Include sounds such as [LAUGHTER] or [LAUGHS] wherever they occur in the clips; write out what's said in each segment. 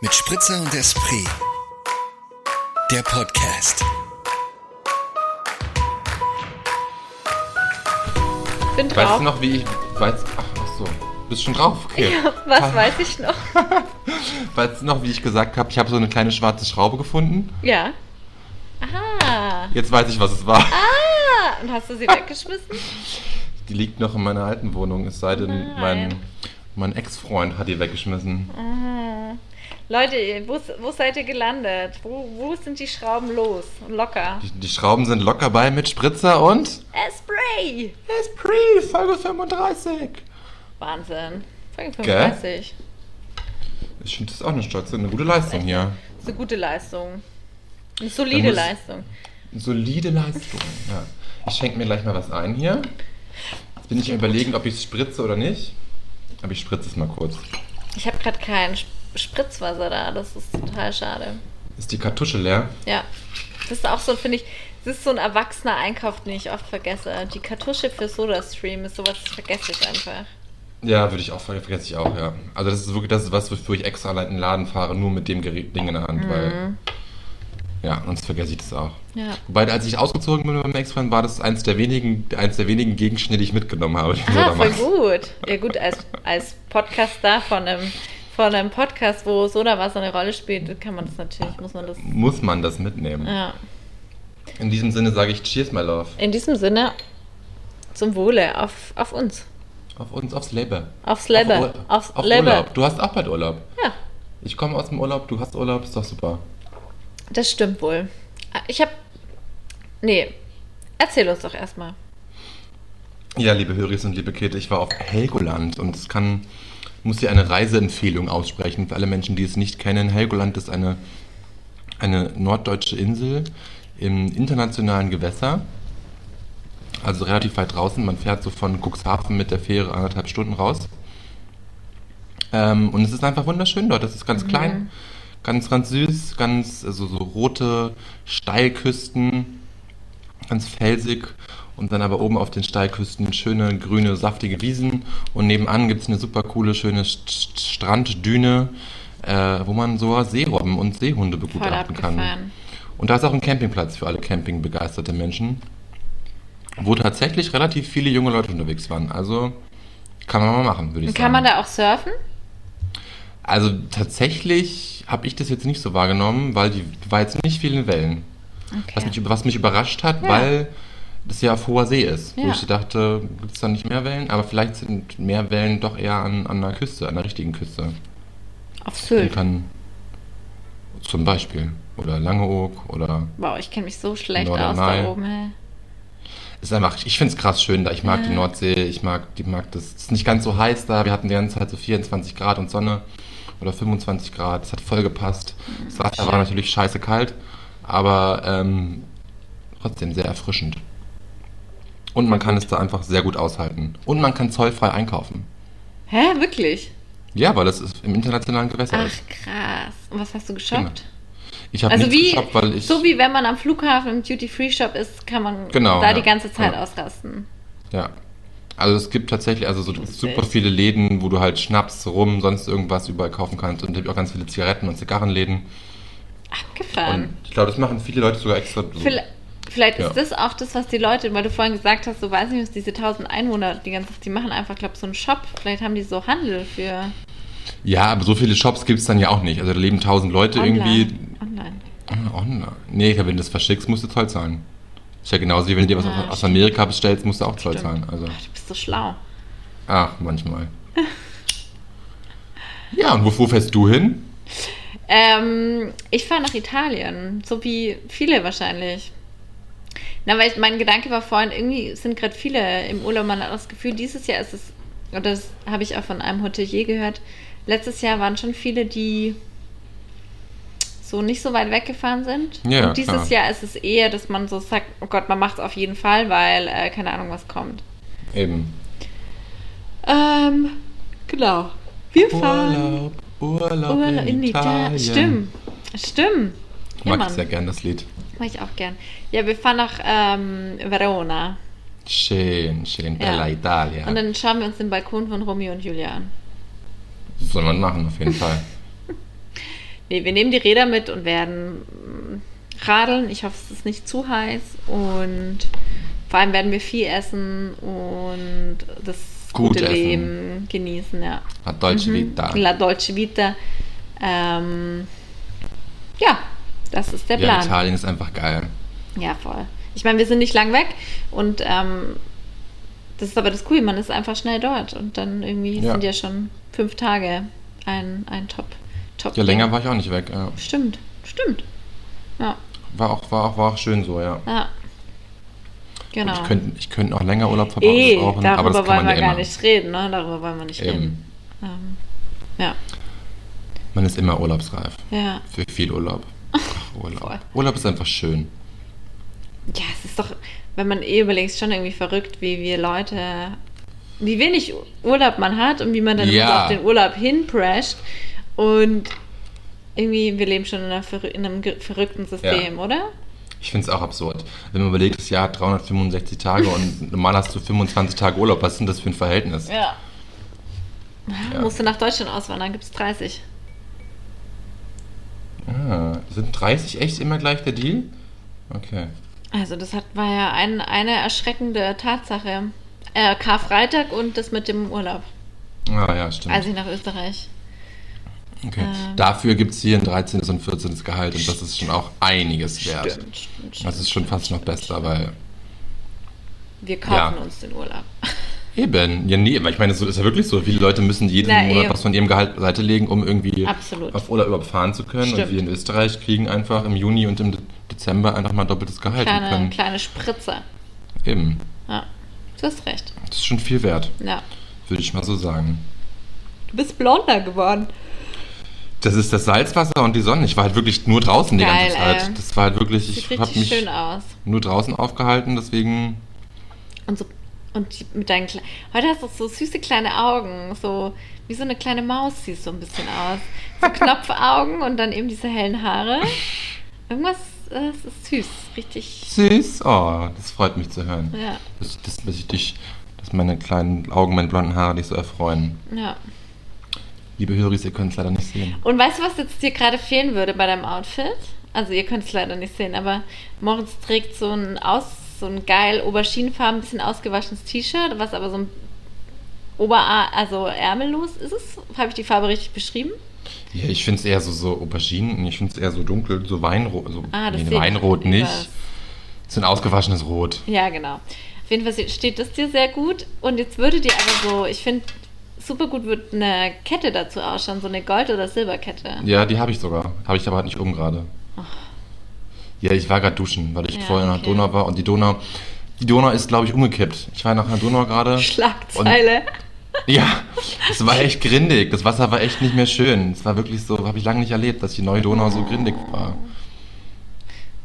Mit Spritzer und Esprit. Der Podcast. Bin Weißt drauf. du noch, wie ich. Weißt, ach, ach so. Bist schon drauf? Okay. Ja, was weiß ich noch? [LAUGHS] Weißt du noch, wie ich gesagt habe, ich habe so eine kleine schwarze Schraube gefunden? Ja. Aha. Jetzt weiß ich, was es war. Ah, und hast du sie [LAUGHS] weggeschmissen? Die liegt noch in meiner alten Wohnung, es sei denn, Nein. mein, mein Ex-Freund hat die weggeschmissen. Ah. Leute, wo, wo seid ihr gelandet? Wo, wo sind die Schrauben los locker? Die, die Schrauben sind locker bei mit Spritzer und. Spray! Esprit, Folge 35. Wahnsinn. Folge Gell? 35. Ich finde das auch eine stolze, eine gute Leistung hier. Das ist eine gute Leistung. Eine solide Leistung. Solide Leistung, ja. Ich schenke mir gleich mal was ein hier. Jetzt bin ich überlegen, ob ich es spritze oder nicht. Aber ich spritze es mal kurz. Ich habe gerade kein Sp- Spritzwasser da. Das ist total schade. Ist die Kartusche leer? Ja. Das ist auch so, finde ich, das ist so ein erwachsener Einkauf, den ich oft vergesse. Die Kartusche für SodaStream ist sowas, das vergesse ich einfach. Ja, würde ich auch, ver- vergesse ich auch, ja. Also das ist wirklich, das ist was, wofür ich extra allein in den Laden fahre, nur mit dem Gerät, Ding in der Hand, weil, ja, sonst vergesse ich das auch. Ja. Wobei, als ich ausgezogen bin mit meinem Ex-Freund, war das eins der wenigen, eins der wenigen Gegenstände, die ich mitgenommen habe. die Ah, Soda voll Max. gut. Ja gut, als, als Podcaster von einem, von einem Podcast, wo Sodawasser eine Rolle spielt, kann man das natürlich, muss man das. Muss man das mitnehmen. Ja. In diesem Sinne sage ich Cheers, my love. In diesem Sinne, zum Wohle, auf, auf uns. Auf uns, aufs Leben. Aufs Leben. Auf, Ur- Aufs auf Leben. Urlaub. Du hast auch bald Urlaub. Ja, Ich komme aus dem Urlaub, du hast Urlaub, ist doch super. das stimmt wohl. Ich habe. Nee, erzähl uns doch erstmal. Ja, liebe Höris und liebe Käthe, ich war auf Helgoland und es kann, muss hier eine Reiseempfehlung aussprechen für alle Menschen, die es nicht kennen. Helgoland ist eine, eine norddeutsche Insel im internationalen Gewässer, also relativ weit draußen. Man fährt so von Cuxhaven mit der Fähre anderthalb Stunden raus. Ähm, und es ist einfach wunderschön dort. Es ist ganz klein, ganz, ganz süß, ganz, also so rote Steilküsten, ganz felsig und dann aber oben auf den Steilküsten schöne, grüne, saftige Wiesen und nebenan gibt es eine super coole, schöne St St Stranddüne, äh, wo man so Seerobben und Seehunde begutachten kann. Und da ist auch ein Campingplatz für alle campingbegeisterte Menschen, wo tatsächlich relativ viele junge Leute unterwegs waren. Also kann man mal machen, würde ich Und sagen. kann man da auch surfen? Also tatsächlich habe ich das jetzt nicht so wahrgenommen, weil die war jetzt nicht viel in Wellen. Was, mich, was mich überrascht hat, Ja. weil das ja auf hoher See ist. Wo Ja. ich dachte, gibt es da nicht mehr Wellen? Aber vielleicht sind mehr Wellen doch eher an, an der Küste, an der richtigen Küste. Auf Sylt. kann zum Beispiel. Oder Langeoog oder Wow, ich kenne mich so schlecht aus da oben. Hä? ist einfach, ich finde es krass schön da. Ich mag Ja. die Nordsee, ich mag, die mag das. Es ist nicht ganz so heiß da. Wir hatten die ganze Zeit so 24 Grad und Sonne oder 25 Grad. Es hat voll gepasst. Das Wasser war natürlich scheiße kalt, aber ähm, trotzdem sehr erfrischend. Und man kann es da einfach sehr gut aushalten. Und man kann zollfrei einkaufen. Hä, wirklich? Ja, weil das ist im internationalen Gewässer Ach, ist. krass. Und was hast du geshoppt? Ich habe Also nichts wie, geshoppt, weil ich. so wie wenn man am Flughafen im Duty-Free-Shop ist, kann man Genau, da ja. die ganze Zeit Ja. ausrasten. Ja. Also es gibt tatsächlich also so super viele Läden, wo du halt Schnaps, Rum, sonst irgendwas überall kaufen kannst. Und es gibt auch ganz viele Zigaretten- und Zigarrenläden. Abgefahren. Und ich glaube, das machen viele Leute sogar extra. So. Vielleicht, vielleicht Ja. ist das auch das, was die Leute, weil du vorhin gesagt hast, du weißt nicht, was diese 1000 Einwohner die ganze die machen einfach, glaube so einen Shop. Vielleicht haben die so Handel für Ja, aber so viele Shops gibt es dann ja auch nicht. Also da leben tausend Leute online. irgendwie. Online. Ah, Online. Nee, wenn du das verschickst, musst du Zoll zahlen. Ist ja genauso wie wenn du dir was Ah, aus. Amerika bestellst, musst du auch Zoll zahlen. Also, Ach, du bist so schlau. ach, manchmal. [LAUGHS] ja, und wo, wo fährst du hin? Ähm, ich fahre nach Italien, so wie viele wahrscheinlich. Na, weil ich, mein Gedanke war vorhin, irgendwie sind gerade viele im Urlaub, man hat das Gefühl, dieses Jahr ist es, und das habe ich auch von einem Hotelier gehört, letztes Jahr waren schon viele, die so nicht so weit weggefahren sind. Ja, und dieses klar. Jahr ist es eher, dass man so sagt, oh Gott, man macht es auf jeden Fall, weil äh, keine Ahnung, was kommt. Eben. Ähm, genau. Wir fahren Urlaub, Urlaub, Urlaub in, Italien. Stimmt, stimmt. Ich Ja, mag Mann. das sehr gern, das Lied. Mach ich auch gern. Ja, wir fahren nach ähm, Verona. Schön, schön, Ja. bella Italia. Und dann schauen wir uns den Balkon von Romeo und Julia an. Das soll man machen, auf jeden Fall. [LAUGHS] nee, wir nehmen die Räder mit und werden mm, radeln. Ich hoffe, es ist nicht zu heiß und vor allem werden wir viel essen und das Gut gute essen. Leben genießen, ja. La Dolce Vita. La Dolce Vita. Ähm, ja, das ist der Ja, Plan. Italien ist einfach geil. Ja, voll. Ich meine, wir sind nicht lang weg und ähm, das ist aber das Coole, man ist einfach schnell dort und dann irgendwie Ja. sind ja schon fünf Tage ein, ein Top. Top Ja, länger war ich auch nicht weg. Ja. Stimmt, stimmt. Ja, War, auch, war, auch, war auch schön so, ja. ja. Genau. Und ich könnte ich könnte auch länger Urlaub eh, verbrauchen, darüber aber das kann wollen man wir ja gar nicht reden, ne? Darüber wollen wir nicht Eben. reden. Ähm, ja, Man ist immer urlaubsreif. ja. Für viel Urlaub. [LAUGHS] Ach. Urlaub. Urlaub ist einfach schön. Ja, es ist doch, wenn man eh überlegt, schon irgendwie verrückt, wie wir Leute, wie wenig Urlaub man hat und wie man dann Ja. auf den Urlaub hinprescht. Und irgendwie, wir leben schon in, in einem verrückten System, oder? Ich finde es auch absurd. Wenn man überlegt, das Jahr hat 365 Tage und [LAUGHS] normal hast du 25 Tage Urlaub. Was ist denn das für ein Verhältnis? Ja. Ja. Musst du nach Deutschland auswandern, gibt es 30. Ah, sind 30 echt immer gleich der Deal? Okay. Also das hat, war ja ein, eine erschreckende Tatsache. Äh, Karfreitag und das mit dem Urlaub, Ah ja, stimmt. als ich nach Österreich. Okay. ähm, Dafür gibt es hier ein 13. und 14. Gehalt und das ist schon auch einiges wert. Stimmt, stimmt, stimmt. Das ist schon fast noch besser, weil Wir kaufen Ja. uns den Urlaub. [LAUGHS] Eben, ja nee, aber ich meine, so ist ja wirklich so. Viele Leute müssen jeden Na, Monat eben. was von ihrem Gehalt beiseite legen, um irgendwie Absolut. auf Urlaub überhaupt fahren zu können. Stimmt. Und wir in Österreich kriegen einfach im Juni und im De- Dezember einfach mal doppeltes Gehalt Kleine, können. kleine Spritze. Eben, Ja, du hast recht. das ist schon viel wert, Ja. würde ich mal so sagen. Du bist blonder geworden. Das ist das Salzwasser und die Sonne. Ich war halt wirklich nur draußen die Geil, ganze Zeit. Das war halt wirklich, Sieht ich habe mich schön aus. nur draußen aufgehalten, deswegen. Und so und die- mit deinen Kle Heute hast du so süße kleine Augen, so wie so eine kleine Maus siehst du ein bisschen aus. So [LAUGHS] Knopfaugen und dann eben diese hellen Haare. Irgendwas, äh, ist süß, richtig. Süß. Oh, das freut mich zu hören. Ja, Dass, dass, dass ich dich, dass meine kleinen Augen, meine blonden Haare dich so erfreuen. ja. Liebe Höris, ihr könnt es leider nicht sehen. Und weißt du, was jetzt dir gerade fehlen würde bei deinem Outfit? Also ihr könnt es leider nicht sehen, aber Moritz trägt so ein aus, so ein geil auberginenfarben, bisschen ausgewaschenes T-Shirt, was aber so ein Oberarm, also ärmellos ist es. Habe ich die Farbe richtig beschrieben? Ja, ich finde es eher so, so Auberginen, ich finde es eher so dunkel, so Weinrot. So, Ah, das nee, Weinrot übers- nicht. So ein ausgewaschenes Rot. Ja, genau. Auf jeden Fall steht das dir sehr gut. Und jetzt würde dir aber so, ich finde, super gut wird eine Kette dazu ausschauen, so eine Gold- oder Silberkette. Ja, die habe ich sogar. Habe ich aber halt nicht um gerade. Ja, ich war gerade duschen, weil ich Ja, vorher nach okay. Donau war und die Donau, die Donau ist, glaube ich, umgekippt. Ich war nach der Donau gerade. Schlagzeile. Ja, es war echt grindig. Das Wasser war echt nicht mehr schön. Es war wirklich so, habe ich lange nicht erlebt, dass die neue Donau so grindig war.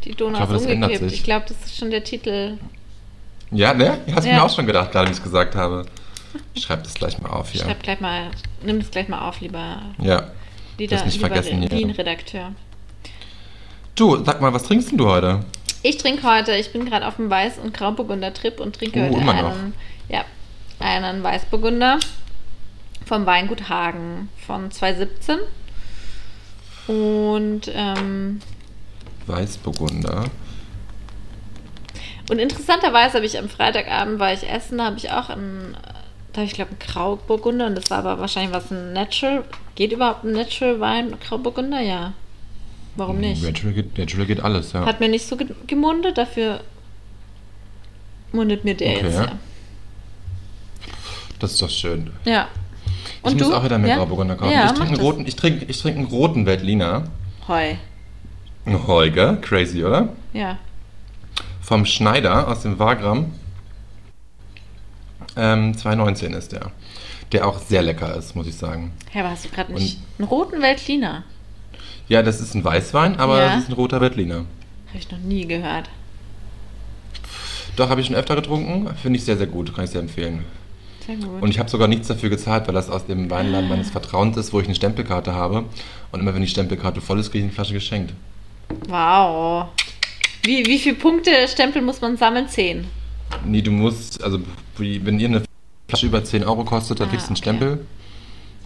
Die Donau Ich ist das ändert umgekippt. sich. Ich glaube, das ist schon der Titel. Ja, ne? Hast du Ja. mir auch schon gedacht, gerade wie ich es gesagt habe. Ich schreibe das gleich mal auf hier. Schreib gleich mal, nimm das gleich mal auf, lieber, Ja. Lieder, Das nicht vergessen hier. Wien-Redakteur. Du, sag mal, was trinkst denn du heute? Ich trinke heute, ich bin gerade auf dem Weiß- und Grauburgunder-Trip und trinke Oh, heute immer noch. einen, ja, einen Weißburgunder vom Weingut Hagen von 2017. Und, ähm, Weißburgunder. und interessanterweise habe ich am Freitagabend, war ich essen, habe ich auch einen, da habe ich glaube einen Grauburgunder und das war aber wahrscheinlich was ein Natural. Geht überhaupt ein Natural Wein Grauburgunder? Ja. Warum nicht? Natural geht, Natural geht alles, ja. Hat mir nicht so ge gemundet, dafür mundet mir der Okay, jetzt ja. ja. Das ist doch schön. Ja. ich muss auch wieder mehr Ja? Grauburgunder kaufen. Ja, ich trinke einen, das. roten, ich trinke, ich trinke einen roten Veltliner. Heu. Holger, crazy, oder? Ja. Vom Schneider aus dem Wagram. Ähm, 219 ist der. Der auch sehr lecker ist, muss ich sagen. Hä, aber hast du gerade nicht einen roten Veltliner? Ja, das ist ein Weißwein, aber Ja. das ist ein roter Veltliner. Habe ich noch nie gehört. Doch, habe ich schon öfter getrunken. Finde ich sehr, sehr gut. Kann ich sehr empfehlen. Sehr gut. Und ich habe sogar nichts dafür gezahlt, weil das aus dem Weinladen meines Vertrauens ist, wo ich eine Stempelkarte habe. Und immer wenn die Stempelkarte voll ist, kriege ich eine Flasche geschenkt. wow. Wie, wie viele Punkte Stempel muss man sammeln? Zehn. Nee, du musst, also wenn ihr eine Flasche über 10 Euro kostet, dann Ah, kriegst du einen okay. Stempel.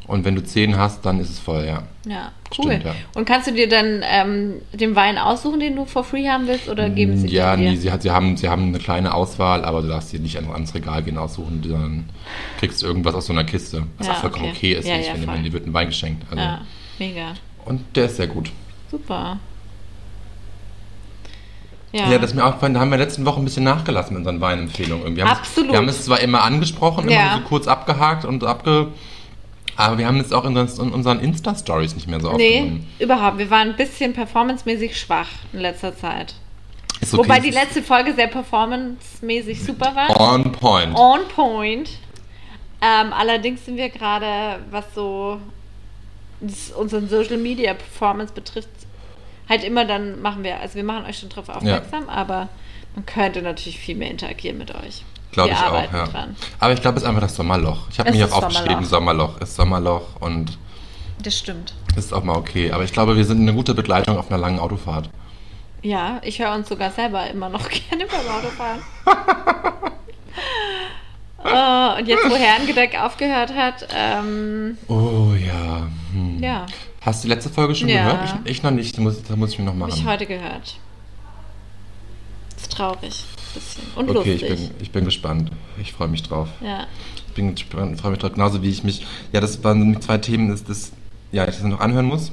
Und wenn du zehn hast, dann ist es voll, ja. Ja, cool. Stimmt, ja. Und kannst du dir dann ähm, den Wein aussuchen, den du for free haben willst, oder geben sie Mm, ja, dir? nee, sie, hat, sie, haben, sie haben eine kleine Auswahl, aber du darfst dir nicht an- ans Regal gehen aussuchen, sondern kriegst irgendwas aus so einer Kiste. Was Ja, auch vollkommen okay. okay, ist, Ja, nicht, ja, wenn dir wird ein Wein geschenkt. Also. Ja, mega. Und der ist sehr gut. Super. Ja. das ist mir aufgefallen, da haben wir letzten Woche ein bisschen nachgelassen mit unseren Weinempfehlungen. irgendwie. Wir Absolut. Es, wir haben es zwar immer angesprochen, immer Ja. so kurz abgehakt und abge... Aber wir haben es auch in unseren, in unseren Insta-Stories nicht mehr so Nee, aufgenommen. überhaupt. Wir waren ein bisschen performancemäßig schwach in letzter Zeit. Ist okay, Wobei die letzte Folge sehr performancemäßig super war. On point. On point. Ähm, allerdings sind wir gerade, was so unseren Social Media Performance betrifft, halt immer dann machen wir, also wir machen euch schon drauf aufmerksam, aber man könnte natürlich viel mehr interagieren mit euch. Glaube ich auch, ja. dran. Aber ich glaube, es ist einfach das Sommerloch. Ich habe ist auch aufgeschrieben, Sommerloch. ist Sommerloch und Das stimmt. ist auch mal okay. Aber ich glaube, wir sind eine gute Begleitung auf einer langen Autofahrt. Ja, ich höre uns sogar selber immer noch [LAUGHS] gerne beim Autofahren. [LAUGHS] oh, und jetzt, wo Herrengedeck aufgehört hat, ähm, Oh ja. Hm. ja, Hast du die letzte Folge schon Ja. gehört? Ich, ich noch nicht. Da muss, da muss ich mir noch habe machen. ich heute gehört. Ist traurig. Bisschen. Und okay, ich lustig. bin, ich bin gespannt. Ich freue mich drauf. Ja. Ich bin gespannt, freue mich drauf. Genauso wie ich mich. Ja, das waren zwei Themen, ist das, ja, ich das noch anhören muss.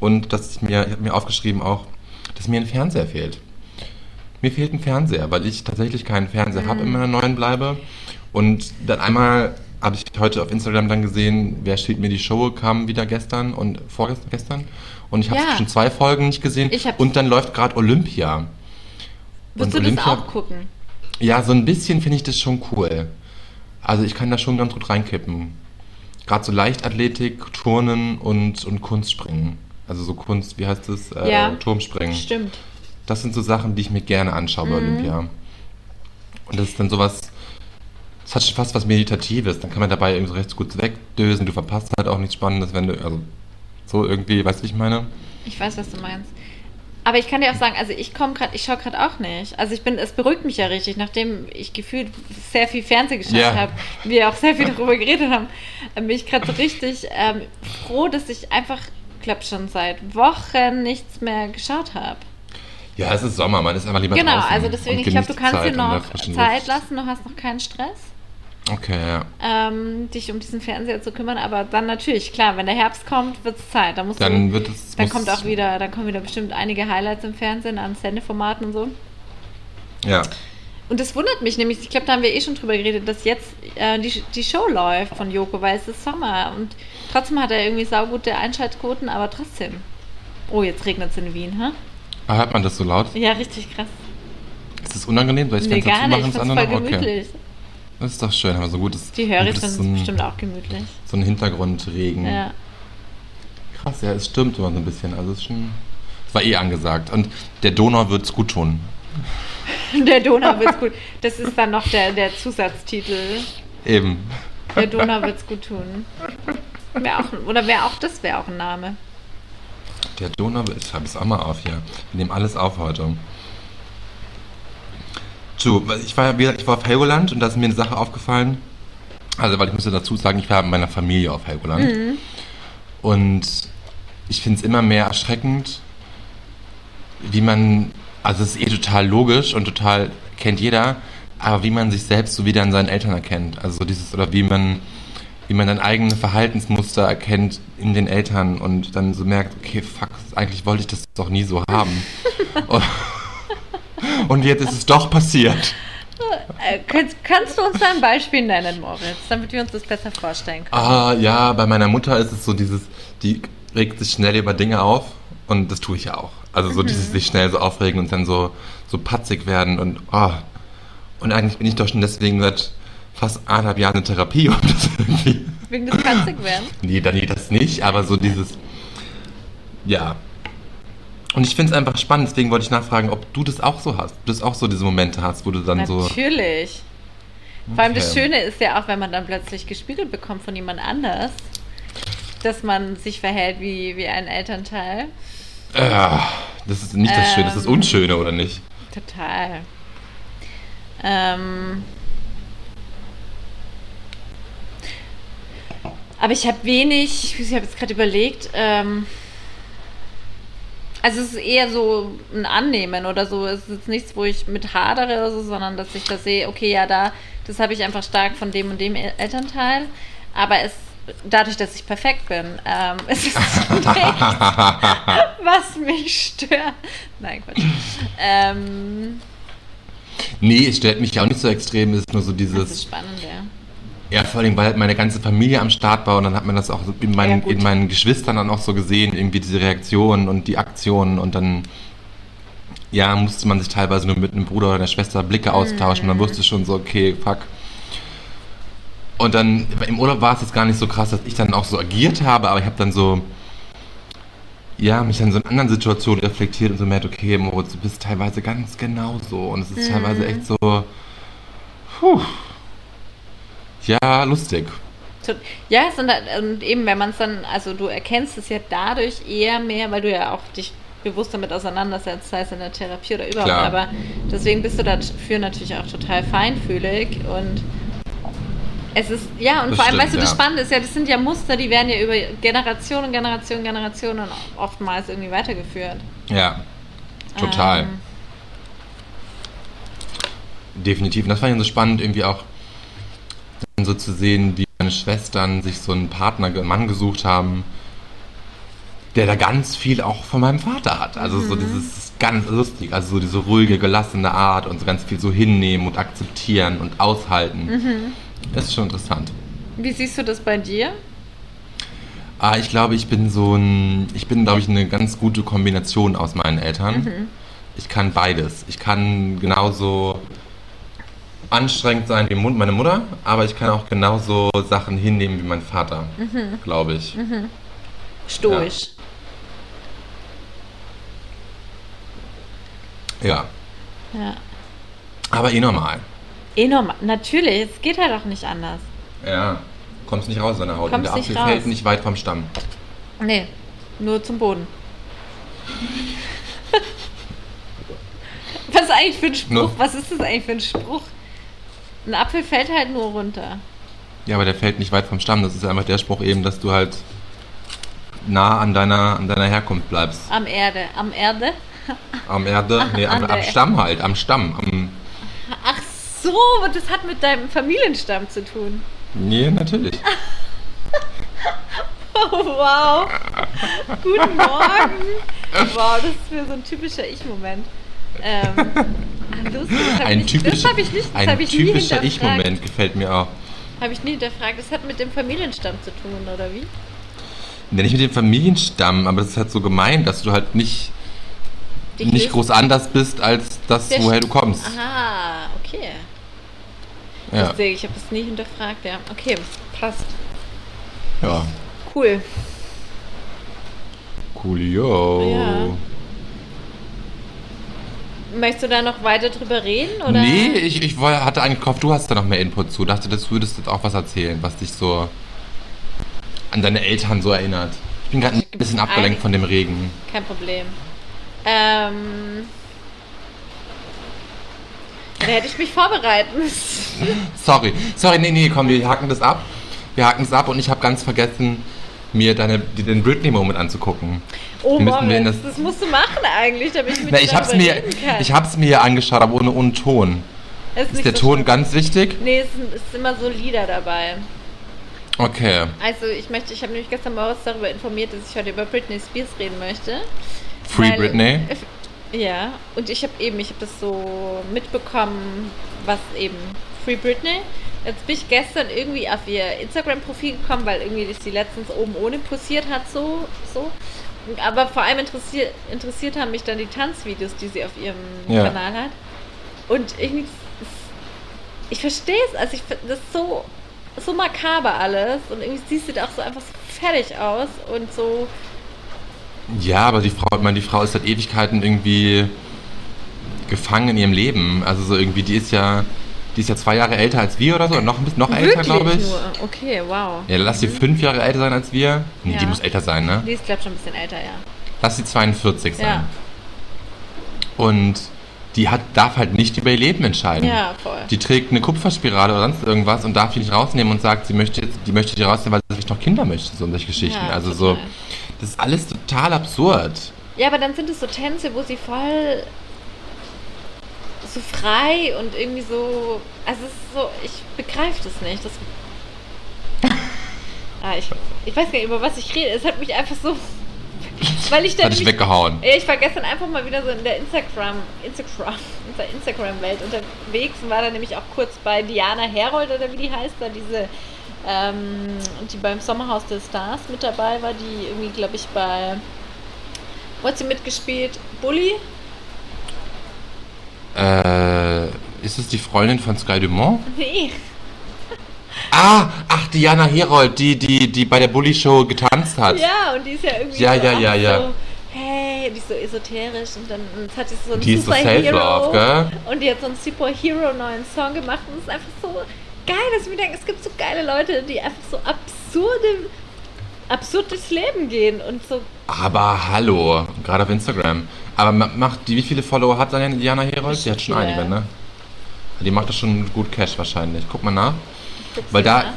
Und dass ich mir, ich habe mir aufgeschrieben auch, dass mir ein Fernseher fehlt. Mir fehlt ein Fernseher, weil ich tatsächlich keinen Fernseher Mhm. habe in meiner neuen Bleibe. Und dann einmal habe ich heute auf Instagram dann gesehen, wer steht mir die Show kam wieder gestern und vorgestern gestern. Und ich habe Ja. schon zwei Folgen nicht gesehen. Und dann läuft gerade Olympia. Würdest Und du das Olympia- auch gucken? Ja, so ein bisschen finde ich das schon cool. Also ich kann da schon ganz gut reinkippen. Gerade so Leichtathletik, Turnen und, und Kunstspringen. Also so Kunst, wie heißt das? Äh, Ja. Turmspringen. Stimmt. Das sind so Sachen, die ich mir gerne anschaue Mhm. bei Olympia. Und das ist dann sowas, das hat schon fast was Meditatives. Dann kann man dabei irgendwie so recht gut wegdösen. Du verpasst halt auch nichts Spannendes, wenn du, also so irgendwie, weißt du, wie ich meine? Ich weiß, was du meinst. Aber ich kann dir auch sagen, also ich komme gerade, ich schaue gerade auch nicht. Also ich bin, es beruhigt mich ja richtig, nachdem ich gefühlt sehr viel Fernsehen geschaut Ja. habe, wir auch sehr viel darüber geredet haben, äh, bin ich gerade so richtig ähm, froh, dass ich einfach, glaube schon seit Wochen nichts mehr geschaut habe. Ja, es ist Sommer, man ist einfach lieber Genau, draußen also deswegen, ich glaube, du kannst Zeit dir noch Zeit lassen, du hast noch keinen Stress. Okay, ja. ähm, dich um diesen Fernseher zu kümmern, aber dann natürlich, klar, wenn der Herbst kommt, wird es Zeit. Dann, musst Dann du, wird es. dann kommt auch wieder, dann kommen wieder bestimmt einige Highlights im Fernsehen an Sendeformaten und so. Ja. Und das wundert mich nämlich, ich glaube, da haben wir eh schon drüber geredet, dass jetzt äh, die, die Show läuft von Joko, weil es ist Sommer und trotzdem hat er irgendwie saugute Einschaltquoten, aber trotzdem. Oh, jetzt regnet es in Wien, ha? Ah, hört man das so laut? Ja, richtig krass. Ist das unangenehm? Soll ich das Nee, Fenster gar nicht, zumachen? ich voll? Okay. gemütlich. Das ist doch schön, aber so gutes. Die Hörer ein, bestimmt auch gemütlich. So ein Hintergrundregen. Ja. Krass, ja, es stimmt immer so ein bisschen. Also es ist schon. Es war eh angesagt. Und der Donau wird es gut tun. [LAUGHS] Der Donau wird's gut. Das ist dann noch der, der Zusatztitel. Eben. Der Donau wird's gut tun. Wär auch, oder wäre auch das wäre auch ein Name. Der Donau wird. Ich schreibe es auch mal auf hier. Wir nehmen alles auf heute. Weil ich war, ich war auf Helgoland und da ist mir eine Sache aufgefallen. Also, weil ich muss ja dazu sagen, ich war mit meiner Familie auf Helgoland. Und ich finde es immer mehr erschreckend, wie man, also es ist eh total logisch und total kennt jeder, aber wie man sich selbst so wieder an seinen Eltern erkennt. Also dieses, oder wie man, wie man dann eigene Verhaltensmuster erkennt in den Eltern und dann so merkt, okay, fuck, eigentlich wollte ich das doch nie so haben. [LAUGHS] und, jetzt ist es doch passiert. Äh, kannst, kannst du uns da ein Beispiel nennen, Moritz, damit wir uns das besser vorstellen können? Ah, ja, bei meiner Mutter ist es so dieses, die regt sich schnell über Dinge auf und das tue ich ja auch. Also so dieses sich schnell so aufregen und dann so, so patzig werden und ah. Und eigentlich bin ich doch schon deswegen seit fast anderthalb Jahren in Therapie, [LAUGHS] um das irgendwie. Wegen des Patzigwerden? Nee, dann nee, das nicht, aber so dieses. Ja. Und ich finde es einfach spannend, deswegen wollte ich nachfragen, ob du das auch so hast. Du das auch so diese Momente hast, wo du dann so. Natürlich. Vor allem das. Schöne ist ja auch, wenn man dann plötzlich gespiegelt bekommt von jemand anders, dass man sich verhält wie, wie ein Elternteil. Äh, das ist nicht das Schöne, das ist das Ähm. Unschöne, oder nicht? Total. Ähm, Aber ich habe wenig, ich habe jetzt gerade überlegt, ähm, also es ist eher so ein Annehmen oder so. Es ist jetzt nichts, wo ich mit hadere oder so, sondern dass ich da sehe, okay, ja, da, das habe ich einfach stark von dem und dem El- Elternteil. Aber es, dadurch, dass ich perfekt bin, ähm, [LAUGHS] es ist [LAUGHS] nichts, was mich stört. Nein, Quatsch. Ähm, Nee, es stört mich ja auch nicht so extrem, es ist nur so das ist dieses, spannend, ja. Ja, vor allem, weil halt meine ganze Familie am Start war und dann hat man das auch in meinen, Ja, in meinen Geschwistern dann auch so gesehen, irgendwie diese Reaktionen und die Aktionen und dann, ja, musste man sich teilweise nur mit einem Bruder oder einer Schwester Blicke austauschen und dann wusste ich schon so, okay, fuck. Und dann, im Urlaub war es jetzt gar nicht so krass, dass ich dann auch so agiert habe, aber ich habe dann so, ja, mich dann so in anderen Situationen reflektiert und so merkt, okay, Moritz, du bist teilweise ganz genau so und es ist teilweise echt so, puh, ja, lustig. Ja, und eben, wenn man es dann, also du erkennst es ja dadurch eher mehr, weil du ja auch dich bewusst damit auseinandersetzt, sei es in der Therapie oder überhaupt. Klar. Aber deswegen bist du dafür natürlich auch total feinfühlig und es ist, ja, und Das vor allem, stimmt, weißt du, das ja. Spannende ist ja, das sind ja Muster, die werden ja über Generationen, Generationen, Generationen oftmals irgendwie weitergeführt. Ja, total. Ähm, Definitiv. Und das fand ich so spannend, irgendwie auch so zu sehen, wie meine Schwestern sich so einen Partner, einen Mann gesucht haben, der da ganz viel auch von meinem Vater hat. Also so dieses ganz lustig, also so diese ruhige, gelassene Art und so ganz viel so hinnehmen und akzeptieren und aushalten. Das ist schon interessant. Wie siehst du das bei dir? Ah, ich glaube, ich bin so ein, ich bin, glaube ich, eine ganz gute Kombination aus meinen Eltern. Ich kann beides. Ich kann genauso anstrengend sein wie meine Mutter, aber ich kann auch genauso Sachen hinnehmen wie mein Vater, glaube ich. Stoisch. Ja, Ja. aber eh normal. Eh normal. Natürlich, es geht halt auch nicht anders. Ja, kommst nicht raus aus deiner Haut. Kommst und der nicht Apfel raus. fällt nicht weit vom Stamm. Nee, nur zum Boden. [LAUGHS] Was ist eigentlich für ein Spruch? Nur- Was ist das eigentlich für ein Spruch? Ein Apfel fällt halt nur runter. Ja, aber der fällt nicht weit vom Stamm. Das ist einfach der Spruch eben, dass du halt nah an deiner, an deiner Herkunft bleibst. Am Erde. Am Erde? Am Erde, [LAUGHS] nee, am, am Stamm halt, am Stamm. Am, Ach so, das hat mit deinem Familienstamm zu tun. nee, natürlich. [LAUGHS] Oh, wow. Guten Morgen. [LAUGHS] Wow, das ist mir so ein typischer Ich-Moment. Ähm, ah, lustig, das Ein ich, das typischer, hab ich nicht, das ein ich typischer. Ich-Moment gefällt mir auch. Habe ich nie hinterfragt. Das hat mit dem Familienstamm zu tun, oder wie? Ja, nicht mit dem Familienstamm, aber das ist halt so gemein, dass du halt nicht, Dich nicht groß anders bist als das, Der woher du kommst. Aha, okay. Ja, Lustig, ich habe das nie hinterfragt, ja. Okay, passt. ja. Cool. Coolio. Ja. Möchtest du da noch weiter drüber reden? Oder? Nee, ich, ich hatte eigentlich gehofft, du hast da noch mehr Input zu. Dachte, das würdest jetzt auch was erzählen, was dich so an deine Eltern so erinnert. Ich bin gerade ein bisschen abgelenkt von dem Regen. Kein Problem. Ähm. Da hätte ich mich vorbereiten müssen. [LAUGHS] Sorry, sorry, nee, nee, komm, wir haken das ab. Wir haken es ab und ich habe ganz vergessen, mir deine, den Britney-Moment anzugucken. Oh, Moritz, das- das musst du machen eigentlich, damit ich mit Na, ich hab's mir, kann. ich hab's mir angeschaut, aber ohne, ohne Ton. Es Ist der so Ton schlimm. ganz wichtig? Nee, es sind, es sind immer so Lieder dabei. Okay. Also ich möchte, ich habe nämlich gestern Moritz darüber informiert, dass ich heute über Britney Spears reden möchte. Free Weil- Britney. Ja, und ich habe eben, ich habe das so mitbekommen, was eben Free Britney. Jetzt bin ich gestern irgendwie auf ihr Instagram-Profil gekommen, weil irgendwie das sie letztens oben ohne posiert hat, so, so. Aber vor allem interessiert, interessiert haben mich dann die Tanzvideos, die sie auf ihrem Ja. Kanal hat. Und irgendwie, das- ich verstehe es, also ich, das ist so, so makaber alles und irgendwie sie sieht auch so einfach so fertig aus und so, Ja, aber die Frau, ich meine, die Frau ist seit Ewigkeiten irgendwie gefangen in ihrem Leben. Also so irgendwie, die ist ja, die ist ja zwei Jahre älter als wir oder so, noch ein bisschen noch älter, glaube ich. nur. Okay, wow. Ja, lass sie fünf Jahre älter sein als wir. Nee, die Ja. muss älter sein, ne? Die ist, glaube ich, schon ein bisschen älter, ja. Lass sie 42 sein. Ja, Und die hat, darf halt nicht über ihr Leben entscheiden. ja voll. Die trägt eine Kupferspirale oder sonst irgendwas und darf die nicht rausnehmen und sagt, sie möchte jetzt, die möchte die rausnehmen, weil sie vielleicht noch Kinder möchte, so und solche Geschichten. Ja, also so, total. das ist alles total absurd. Ja, aber dann sind es so Tänze, wo sie voll so frei und irgendwie so. Also es ist so, ich begreife das nicht. Das, [LAUGHS] ah, ich, ich weiß gar nicht, über was ich rede. Es hat mich einfach so. Weil ich dann. hat nämlich- weggehauen. Ja, ich war gestern einfach mal wieder so in der Instagram, Instagram, [LAUGHS] in der Instagram-Welt unterwegs und war dann nämlich auch kurz bei Diana Herold oder wie die heißt, da diese, ähm, die beim Sommerhaus der Stars mit dabei war, die irgendwie, glaube ich, bei, wo hat sie mitgespielt? Bully? Äh, ist es die Freundin von Sky Dumont? Nee. Ah, ach, Diana Herold, die, die, die bei der Bully Show getanzt hat. Ja, und die ist ja irgendwie Ja, so, ja, ja, ja. so, hey, die ist so esoterisch und dann jetzt hat sie so einen Die so Superhero self-love, gell? und die hat so einen Superhero neuen Song gemacht und es ist einfach so geil, dass ich mir denke, es gibt so geile Leute, die einfach so absurde, absurd durchs Leben gehen und so, Aber hallo, gerade auf Instagram. Aber ma- macht die, wie viele Follower hat dann Diana Herold? Die hat schon Viele. einige, ne? Die macht das schon gut Cash wahrscheinlich. Guck mal nach. Weil da, mal.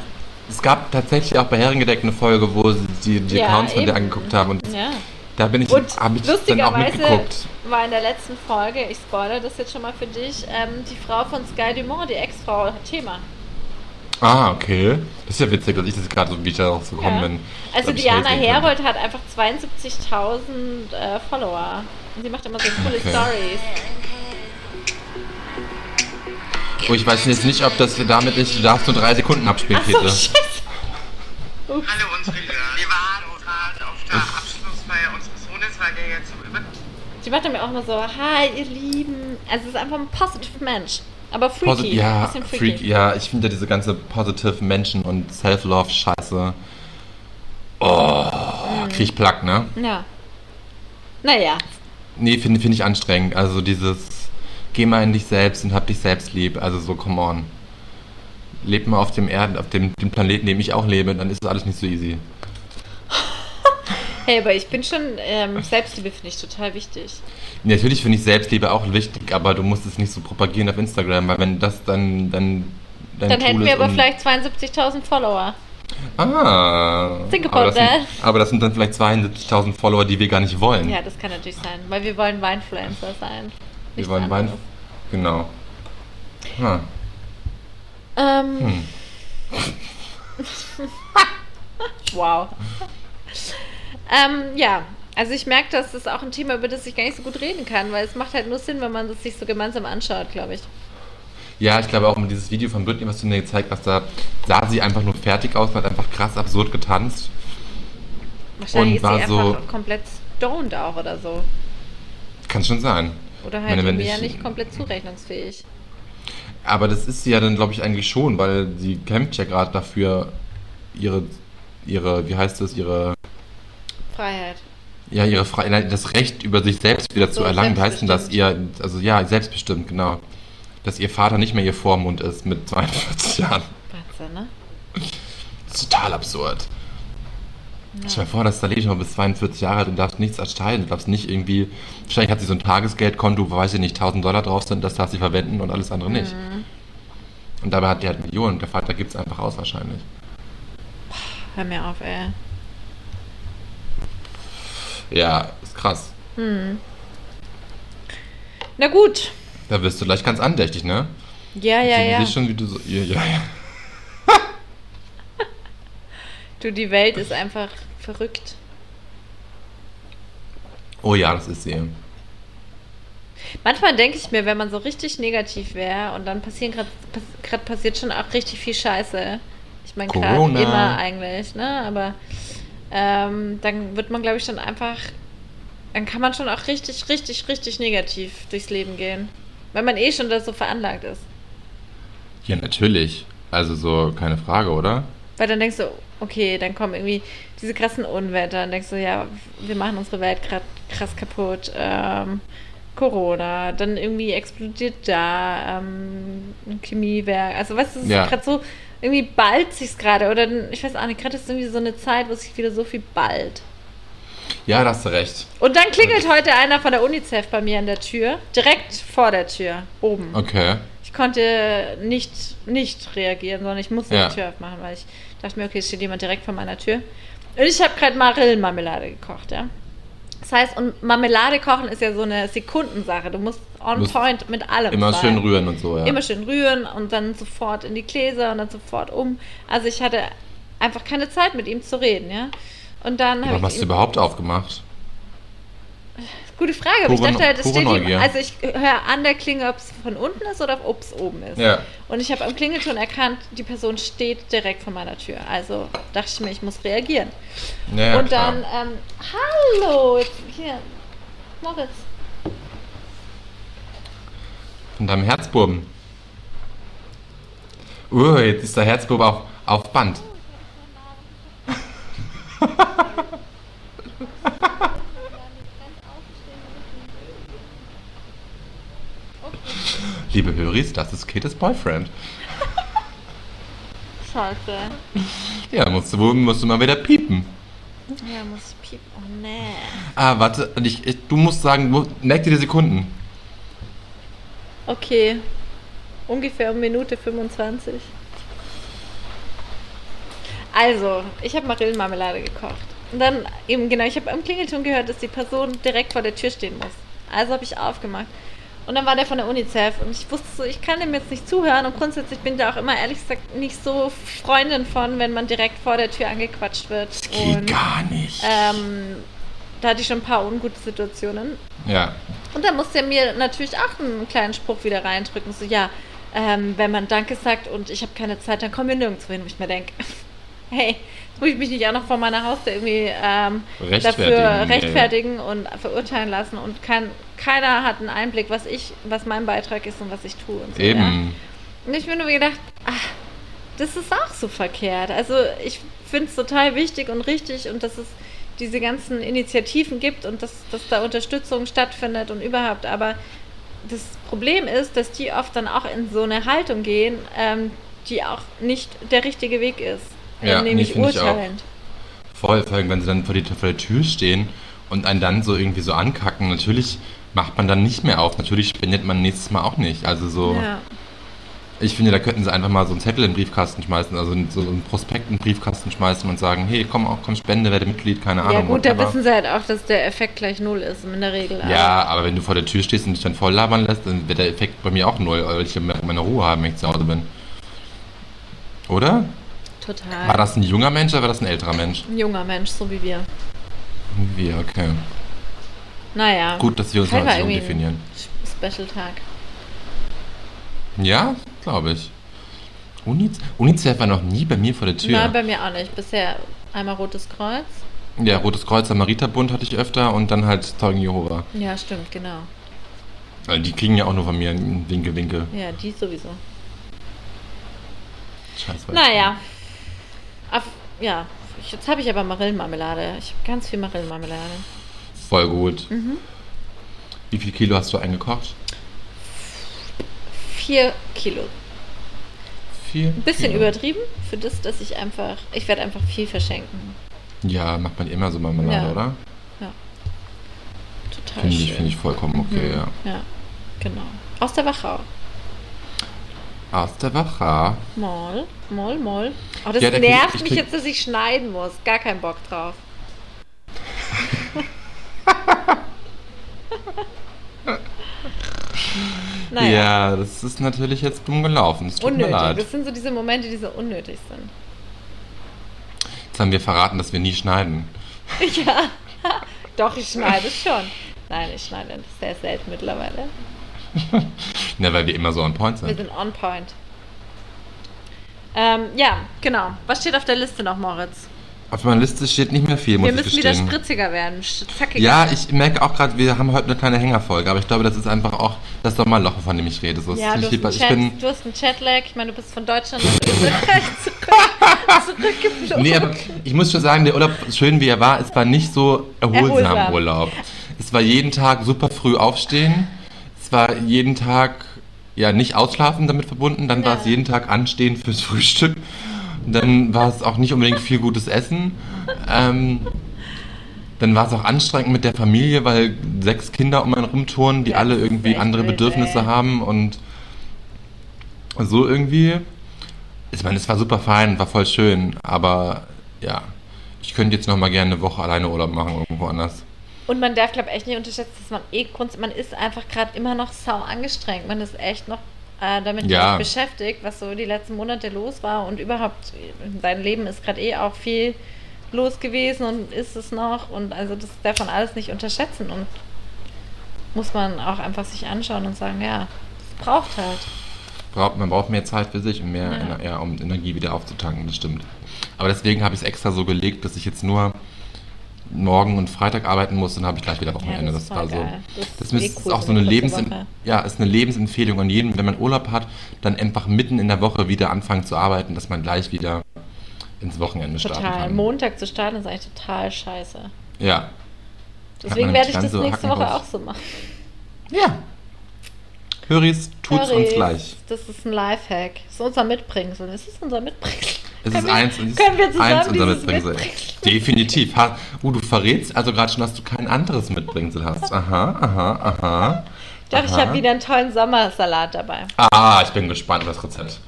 es gab tatsächlich auch bei Herrengedeck eine Folge, wo sie die, die Ja, Accounts von eben. angeguckt haben. Und ja. da bin ich, habe ich dann auch lustigerweise mitgeguckt. war in der letzten Folge, ich spoilere das jetzt schon mal für dich, ähm, die Frau von Sky Dumont, die Ex-Frau, Thema. Ah, okay. Das ist ja witzig, dass ich das gerade so wie ich darauf so gekommen Ja. bin. Also Diana. Herold hat einfach 72.000 äh, Follower. Und sie macht immer so coole Okay. Stories. Oh, ich weiß jetzt nicht, ob das damit nicht, du darfst nur drei Sekunden abspielen, Ach so, scheiße. Hallo unsere Lieben. Wir waren gerade auf der Abschlussfeier unseres Sohnes, weil der jetzt so über... Sie macht dann mir auch immer so, hi ihr Lieben. Also es ist einfach ein positive Mensch. Aber freaky. Posit ja, bisschen freaky. freak, ja, ich finde diese ganze positive Menschen und Self-Love-Scheiße. Oh, krieg ich Plack, ne? Ja. Naja. Nee, finde find ich anstrengend. Also dieses, geh mal in dich selbst und hab dich selbst lieb. Also so, come on. Leb mal auf dem Erden, auf dem, dem Planeten, dem ich auch lebe, dann ist das alles nicht so easy. Hey, aber ich bin schon, ähm, Selbstliebe finde ich total wichtig. Natürlich finde ich Selbstliebe auch wichtig, aber du musst es nicht so propagieren auf Instagram, weil wenn das dann, dann, Dann hätten Tool wir ist aber vielleicht 72.000 Follower. Ah. Think aber, about das sind, that. aber das sind dann vielleicht 72.000 Follower, die wir gar nicht wollen. Ja, das kann natürlich sein, weil wir wollen Weinfluencer sein. wir wollen Wein. Genau. Ah. Ähm, Hm. [LAUGHS] wow. Ähm, ja, also ich merke, dass das auch ein Thema, über das ich gar nicht so gut reden kann, weil es macht halt nur Sinn, wenn man das sich so gemeinsam anschaut, glaube ich. Ja, ich glaube auch mit dieses Video von Britney, was du mir gezeigt hast, da sah sie einfach nur fertig aus und hat einfach krass absurd getanzt. Wahrscheinlich Und ist sie war einfach so- komplett stoned auch oder so. Kann schon sein. Oder halt meine, ja ich- nicht komplett zurechnungsfähig. Aber das ist sie ja dann, glaube ich, eigentlich schon, weil sie kämpft ja gerade dafür, ihre, ihre, wie heißt das, ihre, Freiheit. ja, ihre Fre nein, das Recht über sich selbst wieder zu So, erlangen. Wie heißt denn das? Ihr, also ja, selbstbestimmt, genau. Dass ihr Vater nicht mehr ihr Vormund ist mit 42 Jahren. Wahnsinn, ne? Das ist total absurd. Stell dir vor, dass da lebst du noch bis 42 Jahre alt und darfst nichts erstellen. Du darfst nicht irgendwie. Wahrscheinlich hat sie so ein Tagesgeldkonto, wo weiß ich nicht, 1000 Dollar drauf sind, das darf sie verwenden und alles andere nicht. Mhm. Und dabei hat die halt Millionen. Der Vater gibt es einfach aus, wahrscheinlich. Hör mir auf, ey. Ja, ist krass. Na gut. Da wirst du gleich ganz andächtig, ne? Ja, ja, ja. schon, wie du so. Ja, ja, ja. Du, die Welt ist einfach verrückt. Oh ja, das ist sie. Manchmal denke ich mir, wenn man so richtig negativ wäre und dann passieren gerade pass, passiert schon auch richtig viel Scheiße. Ich meine, gerade immer eigentlich, ne? Aber ähm, dann wird man, glaube ich, schon einfach, dann kann man schon auch richtig, richtig, richtig negativ durchs Leben gehen. Weil man eh schon da so veranlagt ist. Ja, natürlich. Also so, keine Frage, oder? Weil dann denkst du, okay, dann kommen irgendwie diese krassen Unwetter und denkst du, ja, wir machen unsere Welt gerade krass kaputt. Ähm, Corona, dann irgendwie explodiert da ähm, ein Chemiewerk. Also weißt du, es Ja. ist gerade so, irgendwie ballt sich's gerade. Oder ich weiß auch nicht, gerade ist irgendwie so eine Zeit, wo sich wieder so viel ballt. Ja, da hast du recht. Und dann klingelt heute einer von der UNICEF bei mir an der Tür. Direkt vor der Tür. Oben. Okay. Ich konnte nicht, nicht reagieren, sondern ich musste Ja. die Tür aufmachen, weil ich dachte mir, okay, es steht jemand direkt vor meiner Tür. Und ich habe gerade Marillenmarmelade gekocht, ja. Das heißt, und Marmelade kochen ist ja so eine Sekundensache. Du musst on Musst point mit allem Immer sein. schön rühren und so, ja. Immer schön rühren und dann sofort in die Gläser und dann sofort um. Also ich hatte einfach keine Zeit mit ihm zu reden, ja. Und dann habe Warum ich hast du überhaupt aufgemacht? Gute Frage, aber ich dachte halt, es steht ihm, also ich höre an der Klinge, ob es von unten ist oder ob es oben ist. Ja. Und ich habe am Klingelton erkannt, die Person steht direkt vor meiner Tür. Also dachte ich mir, ich muss reagieren. Ja, und klar. dann, ähm, hallo, hier, Moritz. Von deinem Herzbuben. Uh, jetzt ist der Herzbub auf, auf Band. [LAUGHS] Liebe Höris, das ist Kates Boyfriend. Scheiße. Ja, musst du, musst du mal wieder piepen. Ja, muss piepen. Oh, nee. Ah, warte, ich, ich, du musst sagen, merk dir die Sekunden. Okay. Ungefähr um Minute 25. Also, ich habe Marillenmarmelade gekocht. Und dann eben, genau, ich habe am Klingelton gehört, dass die Person direkt vor der Tür stehen muss. Also habe ich aufgemacht. Und dann war der von der UNICEF und ich wusste so, ich kann dem jetzt nicht zuhören und grundsätzlich bin ich da auch immer ehrlich gesagt nicht so Freundin von, wenn man direkt vor der Tür angequatscht wird. Geht und gar nicht. ähm, da hatte ich schon ein paar ungute Situationen. ja. Und dann musste er mir natürlich auch einen kleinen Spruch wieder reindrücken. So, ja, ähm, wenn man Danke sagt und ich habe keine Zeit, dann kommen wir nirgendwo hin, wo ich mir denke, [LAUGHS] hey, jetzt muss ich mich nicht auch noch vor meiner Haustür irgendwie ähm, Rechtfertigen, dafür ja, rechtfertigen und verurteilen lassen. Und kein, keiner hat einen Einblick, was ich, was mein Beitrag ist und was ich tue. Und so, Ja? Eben. Und ich bin nur gedacht, ach, das ist auch so verkehrt. Also ich finde es total wichtig und richtig und dass es diese ganzen Initiativen gibt und dass, dass da Unterstützung stattfindet und überhaupt. Aber das Problem ist, dass die oft dann auch in so eine Haltung gehen, ähm, die auch nicht der richtige Weg ist. Ja, Äh, nämlich nee, urteilend. Voll, vor allem, wenn sie dann vor, die, vor der Tür stehen und einen dann so irgendwie so ankacken. Natürlich macht man dann nicht mehr auf. Natürlich spendet man nächstes Mal auch nicht. Also so, Ja. Ich finde, da könnten sie einfach mal so einen Zettel in den Briefkasten schmeißen, also so einen Prospekt in den Briefkasten schmeißen und sagen, hey, komm auch, komm, spende, werde Mitglied, keine Ahnung. ja gut, da whatever. wissen sie halt auch, dass der Effekt gleich null ist in der Regel. Ja, aber wenn du vor der Tür stehst und dich dann voll labern lässt, dann wird der Effekt bei mir auch null, weil ich meine Ruhe haben, wenn ich zu Hause bin. Oder? Total. War das ein junger Mensch oder war das ein älterer Mensch? Ein junger Mensch, so wie wir. Wir, okay. Naja. Gut, dass wir uns war so definieren. Special-Tag. Ja, glaube ich. Uniz UNICEF war noch nie bei mir vor der Tür. Nein, bei mir auch nicht. Bisher einmal Rotes Kreuz. ja, Rotes Kreuz, Samariterbund hatte ich öfter und dann halt Zeugen Jehova. Ja, stimmt, genau. Also die kriegen ja auch nur von mir einen Winke, Winke. Ja, die sowieso. Scheiß weiß. Naja. Auf, ja, jetzt habe ich aber Marillenmarmelade. Ich habe ganz viel Marillenmarmelade. Voll gut. Mhm. Wie viel Kilo hast du eingekocht? Vier Kilo. Vier? Ein bisschen Kilo. übertrieben für das, dass ich einfach. Ich werde einfach viel verschenken. Ja, macht man immer so Marmelade, Ja. oder? Total Finde ich, finde ich vollkommen okay, Mhm. ja. Ja, genau. Aus der Wachau. Aus der Wacha. Moll, moll, moll. Oh, das Ja, krieg nervt ich mich krieg- jetzt, dass ich schneiden muss. Gar keinen Bock drauf. [LAUGHS] [LAUGHS] naja. Ja, das ist natürlich jetzt dumm gelaufen. Es tut mir Unnötig. leid. Das sind so diese Momente, die so unnötig sind. Jetzt haben wir verraten, dass wir nie schneiden. [LAUGHS] Ja, [LAUGHS] doch, ich schneide schon. Nein, ich schneide sehr selten mittlerweile. Ne, weil wir immer so on point Wir sind. sind on point. Ähm, ja, genau. Was steht auf der Liste noch, Moritz? Auf meiner Liste steht nicht mehr viel, muss Wir ich müssen wieder spritziger werden. Zackiger. Ja, ich merke auch gerade, wir haben heute eine kleine Hängerfolge, aber ich glaube, das ist einfach auch das Sommerloch, von dem ich rede. So, Ja, ich, du hast, Chat, bin, du hast einen Chatlag. Ich meine, du bist von Deutschland nach Österreich [LAUGHS] zurück, zurückgeflogen. Nee, aber ich muss schon sagen, der Urlaub, schön wie er war, es war nicht so erholsam Erholsam. Urlaub. Es war jeden Tag super früh aufstehen. Es war jeden Tag ja nicht ausschlafen damit verbunden. Dann war Ja. es jeden Tag anstehen fürs Frühstück. Dann war es auch nicht unbedingt viel gutes Essen. Ähm, dann war es auch anstrengend mit der Familie, weil sechs Kinder um einen rumturnen, die Ja, alle irgendwie andere wild, Bedürfnisse ey. haben und so irgendwie. Ich meine, es war super fein, war voll schön, aber ja, ich könnte jetzt noch mal gerne eine Woche alleine Urlaub machen irgendwo anders. Und man darf, glaube ich, echt nicht unterschätzen, dass man eh Kunst, man ist einfach gerade immer noch sau angestrengt. Man ist echt noch äh, damit Ja. beschäftigt, was so die letzten Monate los war und überhaupt in seinem Leben ist gerade eh auch viel los gewesen und ist es noch und also das darf man alles nicht unterschätzen und muss man auch einfach sich anschauen und sagen, ja, das braucht halt. Braucht, man braucht mehr Zeit für sich und mehr, Ja. Ener- ja, um Energie wieder aufzutanken, das stimmt. Aber deswegen habe ich es extra so gelegt, dass ich jetzt nur morgen und Freitag arbeiten muss, dann habe ich gleich wieder Wochenende. das ist das war voll so. Das Das, ist eh ist cool, auch so so eine Lebens ja, ist eine Lebensempfehlung an jeden, wenn man Urlaub hat, dann einfach mitten in der Woche wieder anfangen zu arbeiten, dass man gleich wieder ins Wochenende starten Total. kann. Montag zu starten ist eigentlich total scheiße. Ja. Deswegen werde ich das ganze nächste Woche auch so machen. Ja. Höris, tut's uns Höris, gleich. Das ist ein Lifehack. Das ist unser Mitbringsel. Das ist unser Mitbringsel. Es Können ist wir- eins, ist können wir zusammen eins unser Mitbringsel. Mitbringsel- Definitiv. Ha, uh, du verrätst also gerade schon, dass du kein anderes Mitbringsel hast. Aha, aha, aha. Doch, ich aha. habe wieder einen tollen Sommersalat dabei. Ah, ich bin gespannt auf das Rezept.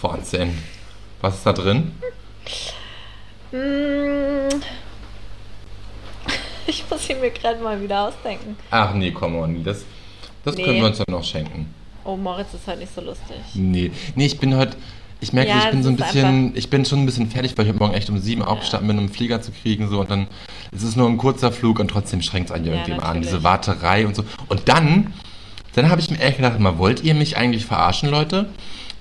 Wahnsinn. Was ist da drin? Mm. [LAUGHS] Ich muss ihn mir gerade mal wieder ausdenken. Ach nee, komm on. Das, das Nee. können wir uns dann noch schenken. Oh, Moritz ist halt nicht so lustig. Nee. Nee, ich bin heute. Ich merke, Ja, ich bin es so ein bisschen, ich bin schon ein bisschen fertig, weil ich heute Morgen echt um sieben aufgestanden bin, um einen Flieger zu kriegen. So, und dann es ist nur ein kurzer Flug und trotzdem schränkt es einen ja Ja, irgendwie an. Diese Warterei und so. Und dann, dann habe ich mir echt gedacht, mal, wollt ihr mich eigentlich verarschen, Leute?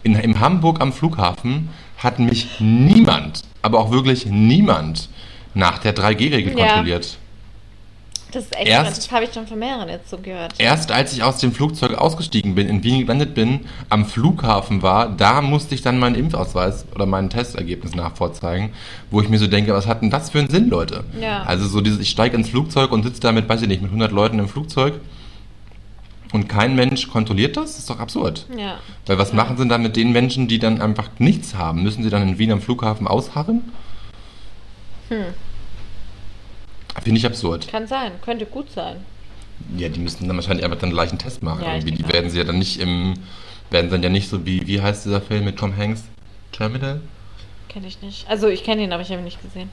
In, in Hamburg am Flughafen hat mich niemand, aber auch wirklich niemand nach der 3G-Regel Ja. kontrolliert. Das ist echt Erst-. Das habe ich schon von mehreren jetzt so gehört. Erst als ich aus dem Flugzeug ausgestiegen bin, in Wien gelandet bin, am Flughafen war, da musste ich dann meinen Impfausweis oder mein Testergebnis nachvorzeigen, wo ich mir so denke, was hat denn das für einen Sinn, Leute? Ja. Also so dieses, ich steige ins Flugzeug und sitze da mit, weiß ich nicht, mit 100 Leuten im Flugzeug und kein Mensch kontrolliert das? Das ist doch absurd. Ja. Weil was machen sie dann mit den Menschen, die dann einfach nichts haben? Müssen sie dann in Wien am Flughafen ausharren? Hm. Finde ich absurd. Kann sein. Könnte gut sein. Ja, die müssen dann wahrscheinlich einfach dann gleich einen Test machen. Ja. Die werden sie ja dann nicht im, werden dann ja nicht so wie, wie heißt dieser Film mit Tom Hanks? Terminal? Kenne ich nicht. Also ich kenne ihn, aber ich habe ihn nicht gesehen.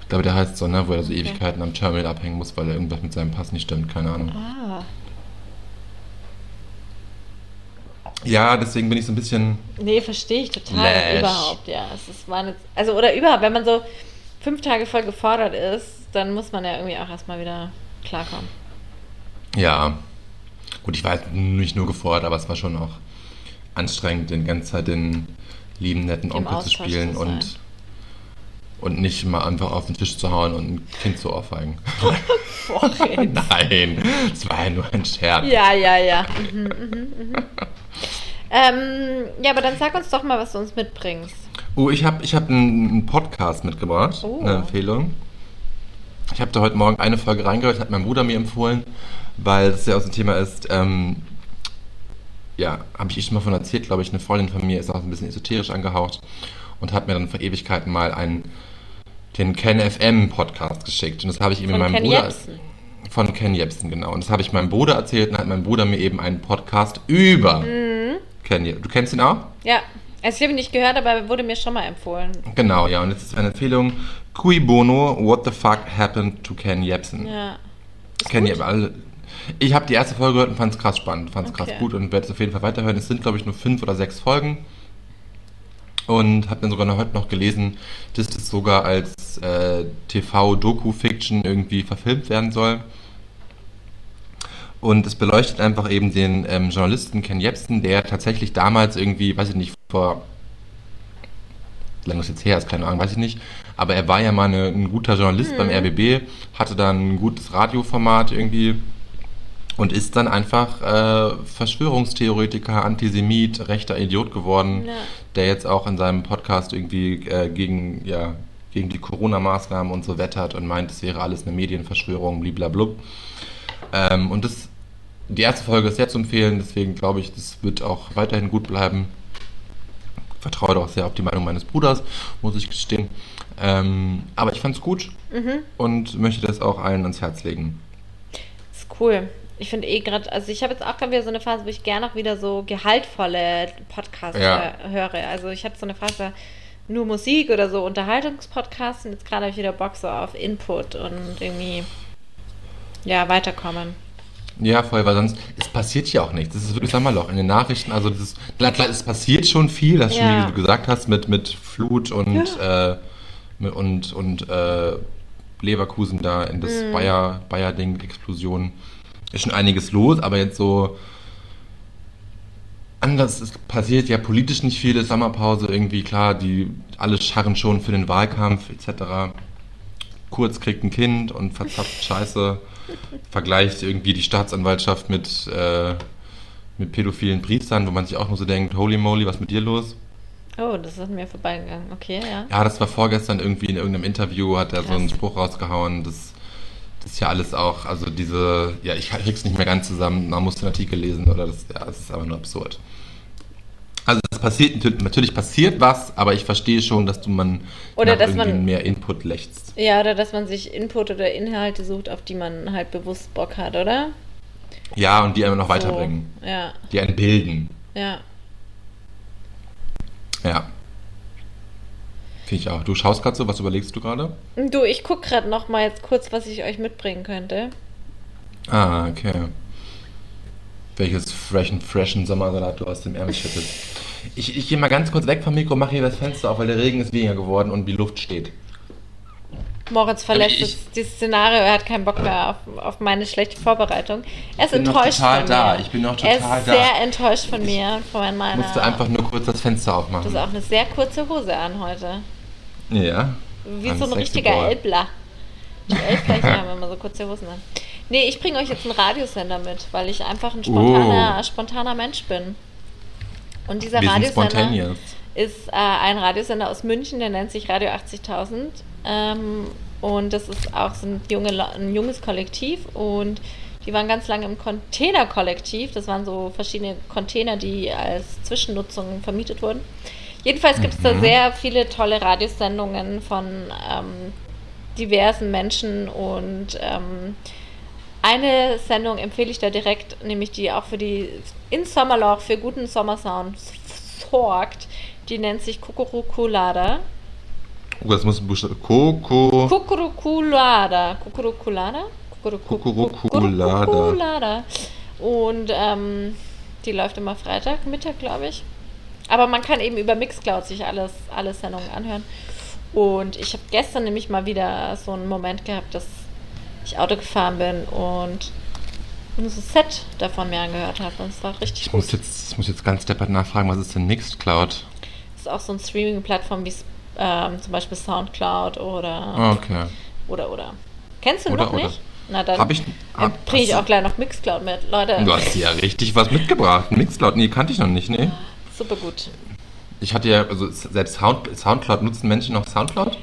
Ich glaube, der heißt so, ne, wo er so Okay. Ewigkeiten am Terminal abhängen muss, weil er irgendwas mit seinem Pass nicht stimmt, keine Ahnung. Ah. Ja, deswegen bin ich so ein bisschen, Nee, verstehe ich total. Lash. Überhaupt, ja. Es ist, waren jetzt, also, oder überhaupt, wenn man so fünf Tage voll gefordert ist, dann muss man ja irgendwie auch erstmal wieder klarkommen. ja. Gut, ich war nicht nur gefordert, aber es war schon auch anstrengend, den ganze Zeit den lieben, netten Onkel zu spielen zu und, und nicht mal einfach auf den Tisch zu hauen und ein Kind zu ohrfeigen. [LAUGHS] Ey. [LAUGHS] Nein, es war ja nur ein Scherz. ja, ja, ja. Mhm, mhm, mhm. [LAUGHS] ähm, ja, aber dann sag uns doch mal, was du uns mitbringst. Oh, ich habe ich hab einen, Podcast mitgebracht, Oh. eine Empfehlung. Ich habe da heute Morgen eine Folge reingehört, hat mein Bruder mir empfohlen, weil das ja auch so ein Thema ist. Ähm, ja, habe ich schon mal von erzählt, glaube ich. Eine Freundin von mir ist auch ein bisschen esoterisch angehaucht und hat mir dann vor Ewigkeiten mal einen, den Ken FM Podcast geschickt. Und das habe ich ihm Von meinem Ken Bruder. Jebsen. Von Ken Jebsen, genau. Und das habe ich meinem Bruder erzählt und hat mein Bruder mir eben einen Podcast über Mhm. Ken Du kennst ihn auch? Ja, also ich habe ihn nicht gehört, aber er wurde mir schon mal empfohlen. Genau, ja, und jetzt ist eine Empfehlung. Cui Bono, What the Fuck Happened to Ken Jebsen. Ja. Ist gut? ihr alle. Ich habe die erste Folge gehört und fand es krass spannend, fand es krass Okay. gut und werde es auf jeden Fall weiterhören. Es sind, glaube ich, nur fünf oder sechs Folgen. Und habe dann sogar noch heute noch gelesen, dass das sogar als äh, TV-Doku-Fiction irgendwie verfilmt werden soll. Und es beleuchtet einfach eben den ähm, Journalisten Ken Jebsen, der tatsächlich damals irgendwie, weiß ich nicht, vor wie lange das jetzt her ist, keine Ahnung, weiß ich nicht. Aber er war ja mal eine, ein guter Journalist beim RBB, hatte dann ein gutes Radioformat irgendwie und ist dann einfach äh, Verschwörungstheoretiker, Antisemit, rechter Idiot geworden, Ja. der jetzt auch in seinem Podcast irgendwie äh, gegen, ja, gegen die Corona-Maßnahmen und so wettert und meint, es wäre alles eine Medienverschwörung, bliblablub. Ähm, und das, die erste Folge ist sehr zu empfehlen, deswegen glaube ich, das wird auch weiterhin gut bleiben. Vertraue auch sehr auf die Meinung meines Bruders, muss ich gestehen. Ähm, aber ich fand es gut Mhm. und möchte das auch allen ans Herz legen. Ist cool. Ich finde eh gerade, also ich habe jetzt auch gerade wieder so eine Phase, wo ich gerne auch wieder so gehaltvolle Podcasts Ja. hö- höre. Also ich hatte so eine Phase nur Musik oder so Unterhaltungspodcasts und jetzt gerade habe ich wieder Bock so auf Input und irgendwie ja weiterkommen. Ja, voll, weil sonst, es passiert ja auch nichts. Das ist wirklich Sommerloch in den Nachrichten. Also, das ist, klar, klar, es passiert schon viel, das schon, Ja. wie du gesagt hast, mit, mit Flut und, äh, mit, und, und äh, Leverkusen da in das Mhm. Bayer, Bayer-Ding, Explosion. Ist schon einiges los, aber jetzt so anders, es passiert ja politisch nicht viel, ist Sommerpause irgendwie, klar, die alle scharren schon für den Wahlkampf etc. Kurz kriegt ein Kind und verzapft Scheiße, vergleicht irgendwie die Staatsanwaltschaft mit, äh, mit pädophilen Priestern, wo man sich auch nur so denkt, holy moly, was ist mit dir los? Oh, das ist mir vorbeigegangen. Okay, ja. Ja, das war vorgestern irgendwie in irgendeinem Interview, hat er so einen. Spruch rausgehauen, das, das ist ja alles auch, also diese, ja, ich krieg's nicht mehr ganz zusammen, man muss den Artikel lesen oder das, ja, das ist aber nur absurd. Also es passiert, natür- natürlich passiert was, aber ich verstehe schon, dass du man Oder dass irgendwie man- mehr Input lächst. Ja, oder dass man sich Input oder Inhalte sucht, auf die man halt bewusst Bock hat, oder? Ja, und die einen noch So, weiterbringen, Ja, die einen bilden. ja. Ja. Finde ich auch. Du schaust gerade so, was überlegst du gerade? Du, ich gucke gerade noch mal jetzt kurz, was ich euch mitbringen könnte. Ah, okay. Welches freshen, freshen Sommersalat du aus dem Ärmel schüttest. Ich, ich gehe mal ganz kurz weg vom Mikro, mache hier das Fenster auf, weil der Regen ist weniger geworden und die Luft steht. Moritz verlässt ich- das, dieses Szenario, er hat keinen Bock mehr auf, auf meine schlechte Vorbereitung. Er ist enttäuscht total von da, mir. ich bin noch Er total ist da. sehr enttäuscht von mir, von meiner... Musst du einfach nur kurz das Fenster Du aufmachen. hast auch eine sehr kurze Hose an heute. Ja. Wie so ein richtiger. Elbler. Die Elbler haben immer so kurze Hosen an. Nee, ich bringe euch jetzt einen Radiosender mit, weil ich einfach ein spontaner, spontaner Mensch bin. Und dieser Oh. Wir Radiosender ist äh, ein Radiosender aus München, der nennt sich Radio 80.000. Ähm, und das ist auch so ein, junge, ein junges Kollektiv. Und die waren ganz lange im Containerkollektiv. Das waren so verschiedene Container, die als Zwischennutzung vermietet wurden. Jedenfalls gibt es da Mhm. sehr viele tolle Radiosendungen von ähm, diversen Menschen und ähm, eine Sendung empfehle ich da direkt, nämlich die auch für die in Sommerloch für guten Sommersound sorgt. Die nennt sich Kukurukulada. Oh, das muss ein Buchstabe. Coco. Kukurukulada. Kukurukulada? Kukuruku- Kukurukulada. Kukurukulada. Und ähm, die läuft immer Freitag, Mittag, glaube ich. Aber man kann eben über Mixcloud sich alles, alle Sendungen anhören. Und ich habe gestern nämlich mal wieder so einen Moment gehabt, dass ich Auto gefahren bin und ein Set davon mir angehört habe. Und es war richtig Ich gut. muss jetzt, ich muss jetzt ganz deppert nachfragen, was ist denn Mixcloud? Das ist auch so eine Streaming-Plattform wie ähm, zum Beispiel Soundcloud oder, Ah, okay. oder oder. Kennst du Oder, noch oder. nicht? Na dann Hab ich- hab- bringe ich auch gleich noch Mixcloud mit. Leute, Du hast ja richtig was mitgebracht. Mixcloud, nee, kannte ich noch nicht, nee. super gut. Ich hatte ja, also selbst Sound, Soundcloud, nutzen Menschen noch Soundcloud?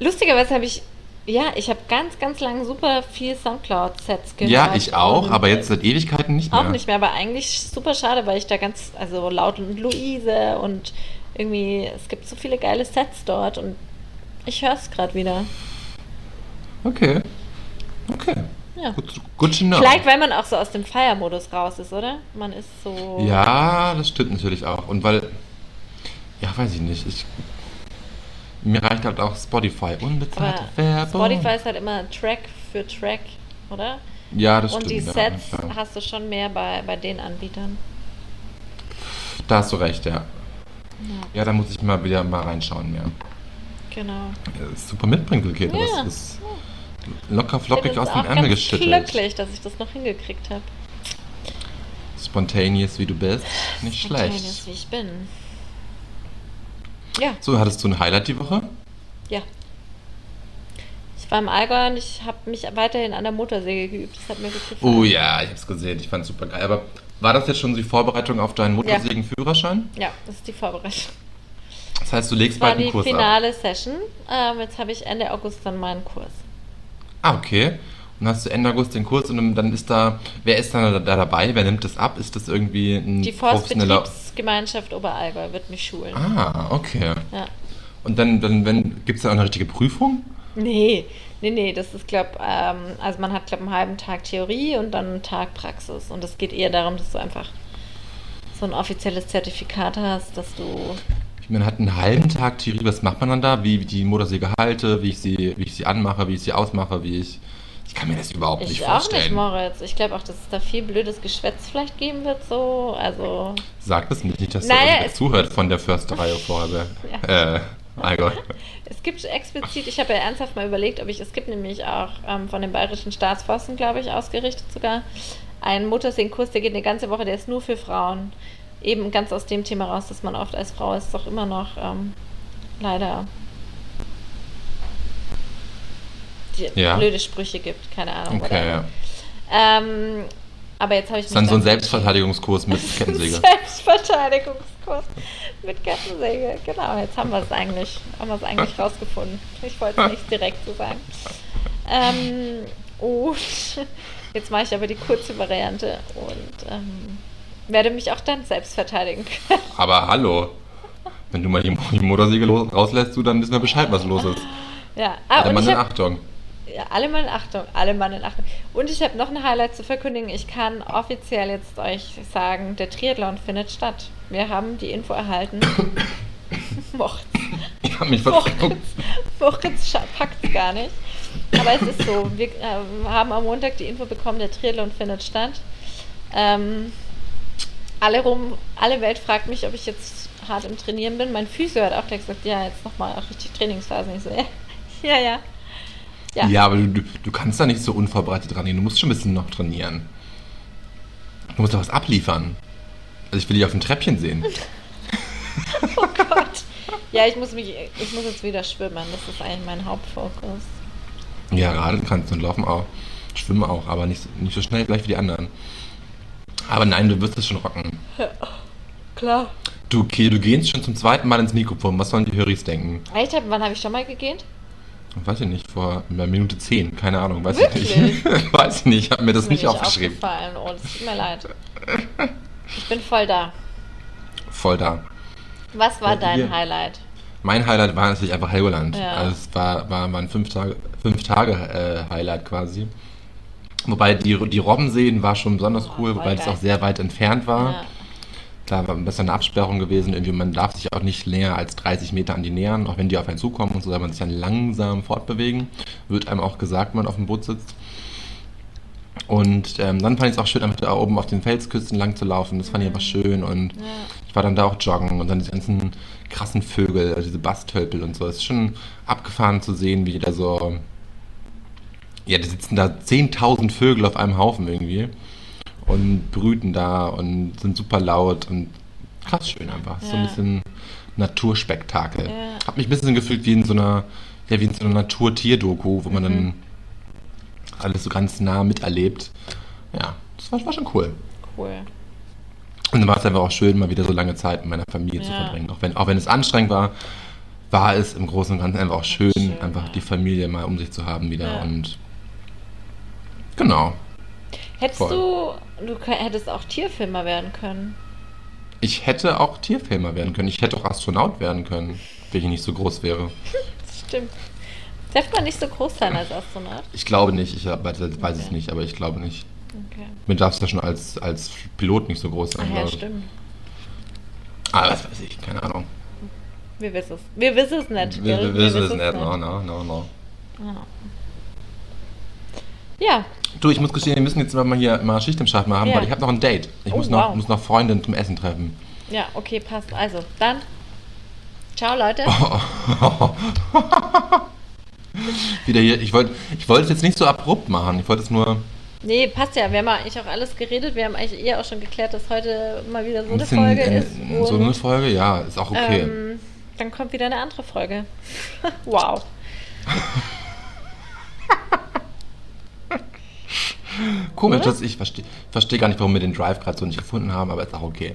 Lustigerweise habe ich, ja, ich habe ganz, ganz lange super viel Soundcloud-Sets gehört. Ja, ich auch, aber jetzt seit Ewigkeiten nicht mehr. Auch nicht mehr, aber eigentlich super schade, weil ich da ganz, also laut und Luise und irgendwie, es gibt so viele geile Sets dort und ich höre es gerade wieder. Okay. Okay. Ja. Gut, gut to know. Vielleicht, weil man auch so aus dem Feiermodus raus ist, oder? Man ist so. Ja, das stimmt natürlich auch. Und weil, ja, weiß ich nicht. Ich, mir reicht halt auch Spotify. Unbezahlte Aber Werbung. Spotify ist halt immer Track für Track, oder? Ja, das Und stimmt. die ja, Sets ja. hast du schon mehr bei, bei den Anbietern. Da hast du recht, ja. Ja, da muss ich mal wieder mal reinschauen mehr. Genau. Ja, super Mitbringpaket. Ja. Das ist locker flockig Ich bin aus dem Ärmel geschüttelt. glücklich, dass ich das noch hingekriegt habe. Spontaneous wie du bist. Nicht Spontaneous, schlecht. wie ich bin. Ja, So, hattest du ein Highlight die Woche? ja. Ich war im Allgäu und ich habe mich weiterhin an der Motorsäge geübt. Das hat mir gut gefallen. Oh ja, ich hab's gesehen. Ich fand's super geil. Aber war das jetzt schon die Vorbereitung auf deinen Motorsägenführerschein? Ja, das ist die Vorbereitung. Das heißt, du legst Das war bald einen die Kurs ab. finale Session. Ähm, jetzt habe ich Ende August dann meinen Kurs. Ah, okay. Und hast du Ende August den Kurs und dann ist da, wer ist dann da, da dabei? Wer nimmt das ab? Ist das irgendwie ein Die. Forstbetriebsgemeinschaft Oberallgäu wird mich schulen. Ah, okay. Ja. Und dann, dann wenn, gibt's da auch eine richtige Prüfung? Nee, nee, nee, das ist, glaube ähm, also man hat, glaube einen halben Tag Theorie und dann einen Tag Praxis. Und es geht eher darum, dass du einfach so ein offizielles Zertifikat hast, dass du. Man hat einen halben Tag Theorie, was macht man dann da? Wie, wie die Motorsäge halte, wie ich sie, wie ich sie anmache, wie ich sie ausmache, wie ich. Ich kann mir das überhaupt Ich nicht auch vorstellen. nicht, Moritz. Ich glaube auch, dass es da viel blödes Geschwätz vielleicht geben wird, so. Also. Sag das nicht, nicht dass Naja, es- zuhört von der Försterei vorher. [LAUGHS] Äh, Allgäu. [LAUGHS] Es gibt explizit, ich habe ja ernsthaft mal überlegt, ob ich, es gibt nämlich auch ähm, von den Bayerischen Staatsforsten, glaube ich, ausgerichtet sogar, einen Motorsägenkurs, der geht eine ganze Woche, der ist nur für Frauen. Eben ganz aus dem Thema raus, dass man oft als Frau es doch immer noch ähm, leider die Ja. blöde Sprüche gibt, keine Ahnung. Okay, ja. Ähm, aber jetzt habe ich ist dann so ein Selbstverteidigungskurs mit [LAUGHS] Kettensäge. Selbstverteidigungskurs mit Kettensäge. Genau, jetzt haben wir es eigentlich, haben wir es eigentlich rausgefunden. Ich wollte es nicht direkt so sagen. Ähm, und [LAUGHS] jetzt mache ich aber die kurze Variante und ähm, werde mich auch dann selbst verteidigen können. Aber hallo. Wenn du mal die, die Motorsäge rauslässt, du, dann wissen wir Bescheid, was los ist. Ja, ah, und ich hab, Achtung. Ja, alle Mann in Achtung, alle Mann in Achtung. Und ich habe noch ein Highlight zu verkündigen. Ich kann offiziell jetzt euch sagen, der Triathlon findet statt. Wir haben die Info erhalten. [COUGHS] Mocht's. Ich hab mich verguckt. Moritz packt es gar nicht. Aber es ist so, wir ähm, haben am Montag die Info bekommen, der Triathlon findet statt. Ähm, alle, rum, alle Welt fragt mich, ob ich jetzt hart im Trainieren bin. Mein Physio hat auch gleich gesagt, ja, jetzt nochmal auch richtig Trainingsphase. Ich so, ja, [LAUGHS] ja, ja. Ja, Ja. aber du, du, kannst da nicht so unvorbereitet rangehen. Du musst schon ein bisschen noch trainieren. Du musst doch was abliefern. Also ich will dich auf dem Treppchen sehen. [LAUGHS] Oh Gott. Ja, ich muss mich, ich muss jetzt wieder schwimmen. Das ist eigentlich mein Hauptfokus. Ja, radeln kannst du und laufen auch. Schwimmen auch, aber nicht, nicht so schnell gleich wie die anderen. Aber nein, du wirst es schon rocken. Klar. Du, okay, du gehst schon zum zweiten Mal ins Mikrofon. Was sollen die Höris denken? Echt? Wann habe ich schon mal gegähnt? Weiß ich nicht, vor einer Minute zehn. Keine Ahnung, weiß Wirklich? ich nicht. [LAUGHS] weiß ich nicht, ich habe mir das mir nicht aufgeschrieben. aufgefallen. Oh, das tut mir leid. Ich bin voll da. Voll da. Was war Ja, dein wir- Highlight? Mein Highlight war natürlich einfach Helgoland. Ja. Also es war, war, war ein fünf Tage, fünf Tage äh, Highlight quasi. Wobei die, die Robbenseen war schon besonders Oh, cool, es geil. auch sehr weit entfernt war. Ja. Da war besser eine Absperrung gewesen. Irgendwie, man darf sich auch nicht näher als 30 Meter an die nähern, auch wenn die auf einen zukommen und so soll man sich dann langsam fortbewegen. Wird einem auch gesagt, wenn man auf dem Boot sitzt. Und ähm, dann fand ich es auch schön, einfach da oben auf den Felsküsten lang zu laufen. Das fand ich einfach schön. Und Ja. ich war dann da auch joggen und dann die ganzen krassen Vögel, also diese Basttölpel und so. Es ist schon abgefahren zu sehen, wie da so. Ja, da sitzen da 10.000 Vögel auf einem Haufen irgendwie und brüten da und sind super laut und krass schön einfach. So ein Ja. bisschen Naturspektakel. Ja. Hab mich ein bisschen gefühlt wie in so einer, ja, wie in so einer Natur-Tier-Doku, wo man Mhm. dann alles so ganz nah miterlebt. Ja, das war, war schon cool. Cool. Und dann war es einfach auch schön, mal wieder so lange Zeit mit meiner Familie zu Ja. verbringen. Auch wenn, auch wenn es anstrengend war, war es im Großen und Ganzen einfach auch schön, Schön, einfach ja. die Familie mal um sich zu haben wieder. Ja. Und genau. Hättest Voll. du, du hättest auch Tierfilmer werden können. Ich hätte auch Tierfilmer werden können. Ich hätte auch Astronaut werden können, wenn ich nicht so groß wäre. [LAUGHS] Das stimmt. Darf man nicht so groß sein als Astronaut? Ich glaube nicht, ich weiß, weiß es Okay. nicht, aber ich glaube nicht. Okay. Mir darfst du ja schon als, als Pilot nicht so groß Ach sein, ja, glaube ich. stimmt. Ah, was weiß ich, keine Ahnung. Wir wissen es. Wir wissen es nicht. Wir, wir wissen es wissen's nicht. No, no, no, no. Ja, Du, ich muss gestehen, wir müssen jetzt mal hier mal Schicht im Schacht machen, Ja. weil ich habe noch ein Date. Ich Oh, muss, noch, wow. muss noch Freundin zum Essen treffen. ja, okay, passt. Also, dann. Ciao, Leute. [LAUGHS] Wieder hier, ich wollte ich wollte es jetzt nicht so abrupt machen. Ich wollte es nur Nee, passt ja. Wir haben eigentlich auch alles geredet. Wir haben eigentlich eher auch schon geklärt, dass heute mal wieder so ein eine Folge äh, ist. so Und, eine Folge, ja, ist auch okay. ähm, dann kommt wieder eine andere Folge. [LAUGHS] wow. [LAUGHS] Komisch, dass ich verstehe versteh gar nicht, warum wir den Drive gerade so nicht gefunden haben, aber ist auch okay.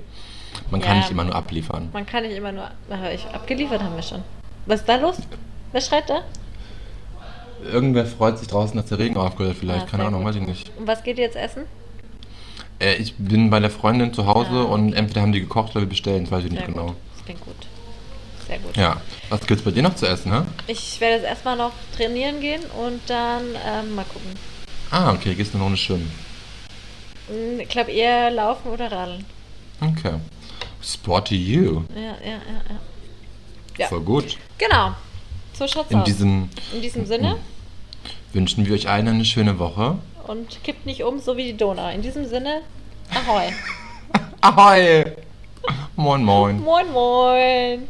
Man kann Ja. nicht immer nur abliefern. Man kann nicht immer nur. Ich, abgeliefert haben wir schon. Was ist da los? Wer schreit da? Irgendwer freut sich draußen, dass der Regen aufgehört hat, vielleicht, Ah, keine sehr Ahnung, gut. weiß ich nicht. Und was geht ihr jetzt essen? Äh, ich bin bei der Freundin zu Hause Ah, und entweder haben die gekocht oder wir bestellen, das weiß ich nicht Sehr genau. gut. Das klingt gut. sehr gut. Ja. Was gibt's bei dir noch zu essen, hä? Ich werde jetzt erstmal noch trainieren gehen und dann ähm, mal gucken. Ah, okay, gehst du noch eine schwimmen. Hm, Ich glaube eher laufen oder radeln. Okay. Sporty you. Ja, ja, ja, ja. Ja. Voll gut. Genau. So schaut's In aus. diesem In diesem Sinne. wünschen wir euch allen eine schöne Woche. Und kippt nicht um, so wie die Donau. In diesem Sinne, ahoi. [LAUGHS] Ahoi! Moin, moin. moin, moin.